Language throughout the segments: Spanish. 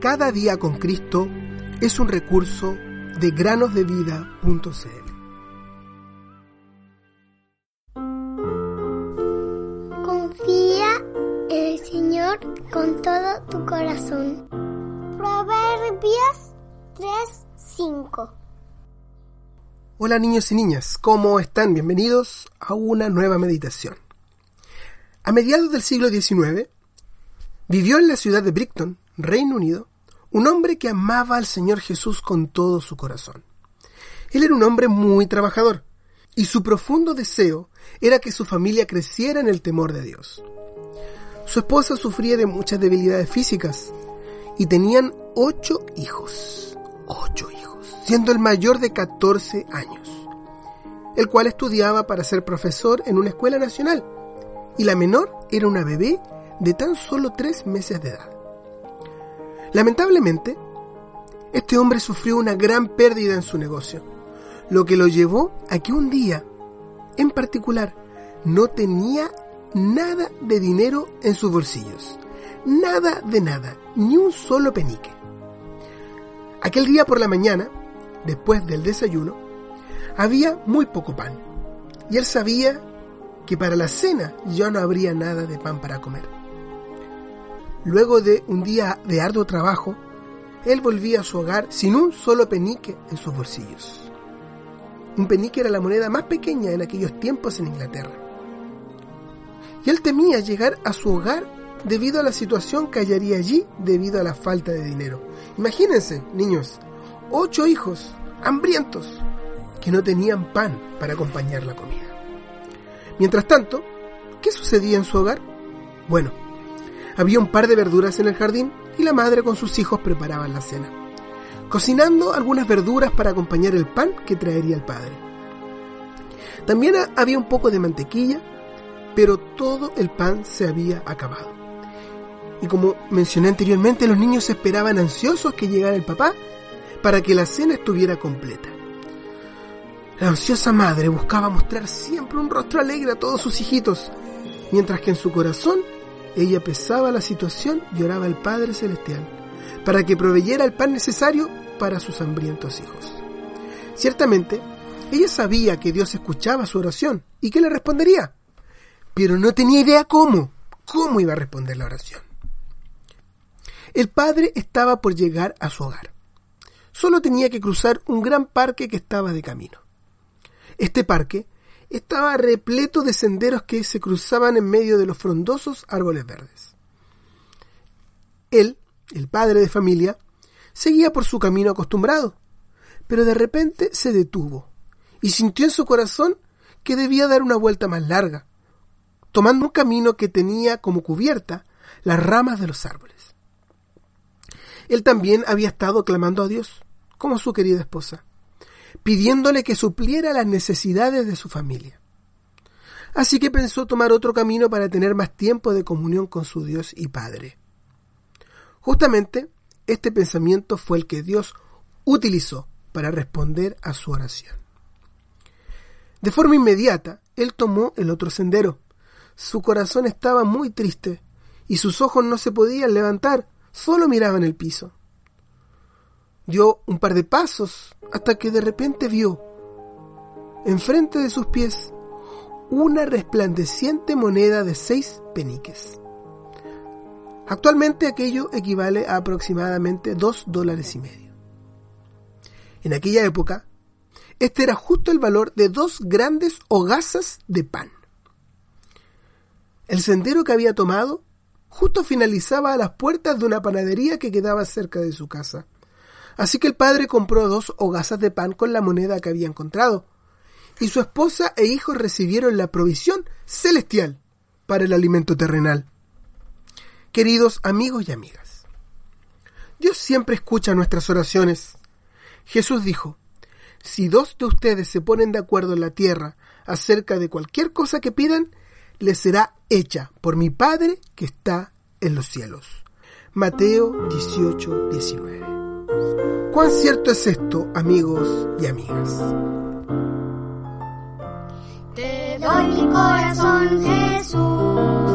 Cada día con Cristo es un recurso de granosdevida.cl. Confía en el Señor con todo tu corazón. Proverbios 3:5 Hola niños y niñas, ¿cómo están? Bienvenidos a una nueva meditación. A mediados del siglo XIX, vivió en la ciudad de Brighton, Reino Unido, un hombre que amaba al Señor Jesús con todo su corazón. Él era un hombre muy trabajador, y su profundo deseo era que su familia creciera en el temor de Dios. Su esposa sufría de muchas debilidades físicas, y tenían ocho hijos, ocho hijos, siendo el mayor de 14 años, el cual estudiaba para ser profesor en una escuela nacional, y la menor era una bebé de tan solo tres meses de edad. Lamentablemente, este hombre sufrió una gran pérdida en su negocio, lo que lo llevó a que un día, en particular, no tenía nada de dinero en sus bolsillos. Nada de nada, ni un solo penique. Aquel día por la mañana, después del desayuno, había muy poco pan, y él sabía que para la cena ya no habría nada de pan para comer. Luego de un día de arduo trabajo, él volvía a su hogar sin un solo penique en sus bolsillos. Un penique era la moneda más pequeña en aquellos tiempos en Inglaterra. Y él temía llegar a su hogar debido a la situación que hallaría allí debido a la falta de dinero. Imagínense, niños, ocho hijos hambrientos que no tenían pan para acompañar la comida. Mientras tanto, ¿qué sucedía en su hogar? Bueno, había un par de verduras en el jardín y la madre con sus hijos preparaban la cena, cocinando algunas verduras para acompañar el pan que traería el padre. También había un poco de mantequilla, pero todo el pan se había acabado. Y como mencioné anteriormente, los niños esperaban ansiosos que llegara el papá para que la cena estuviera completa. La ansiosa madre buscaba mostrar siempre un rostro alegre a todos sus hijitos, mientras que en su corazón ella pesaba la situación y oraba al Padre Celestial para que proveyera el pan necesario para sus hambrientos hijos. Ciertamente, ella sabía que Dios escuchaba su oración y que le respondería, pero no tenía idea cómo, cómo iba a responder la oración. El padre estaba por llegar a su hogar. Solo tenía que cruzar un gran parque que estaba de camino. Este parque estaba repleto de senderos que se cruzaban en medio de los frondosos árboles verdes. Él, el padre de familia, seguía por su camino acostumbrado, pero de repente se detuvo y sintió en su corazón que debía dar una vuelta más larga, tomando un camino que tenía como cubierta las ramas de los árboles. Él también había estado clamando a Dios, como su querida esposa pidiéndole que supliera las necesidades de su familia. Así que pensó tomar otro camino para tener más tiempo de comunión con su Dios y Padre. Justamente este pensamiento fue el que Dios utilizó para responder a su oración. De forma inmediata, él tomó el otro sendero. Su corazón estaba muy triste y sus ojos no se podían levantar, solo miraban el piso dio un par de pasos hasta que de repente vio, enfrente de sus pies, una resplandeciente moneda de seis peniques. Actualmente aquello equivale a aproximadamente dos dólares y medio. En aquella época, este era justo el valor de dos grandes hogazas de pan. El sendero que había tomado justo finalizaba a las puertas de una panadería que quedaba cerca de su casa. Así que el padre compró dos hogazas de pan con la moneda que había encontrado, y su esposa e hijos recibieron la provisión celestial para el alimento terrenal. Queridos amigos y amigas, Dios siempre escucha nuestras oraciones. Jesús dijo, si dos de ustedes se ponen de acuerdo en la tierra acerca de cualquier cosa que pidan, les será hecha por mi Padre que está en los cielos. Mateo 18, 19. ¿Cuán cierto es esto, amigos y amigas? Te doy mi corazón, Jesús.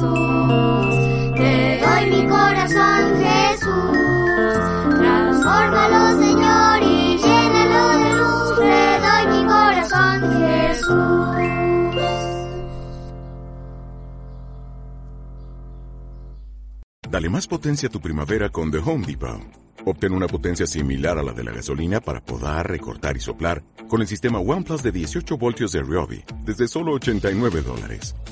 Te doy mi corazón, Jesús. Señor, y llénalo de luz. Te doy mi corazón, Jesús. Dale más potencia a tu primavera con The Home Depot. Obtén una potencia similar a la de la gasolina para podar, recortar y soplar con el sistema OnePlus de 18 voltios de Ryobi desde solo 89 dólares.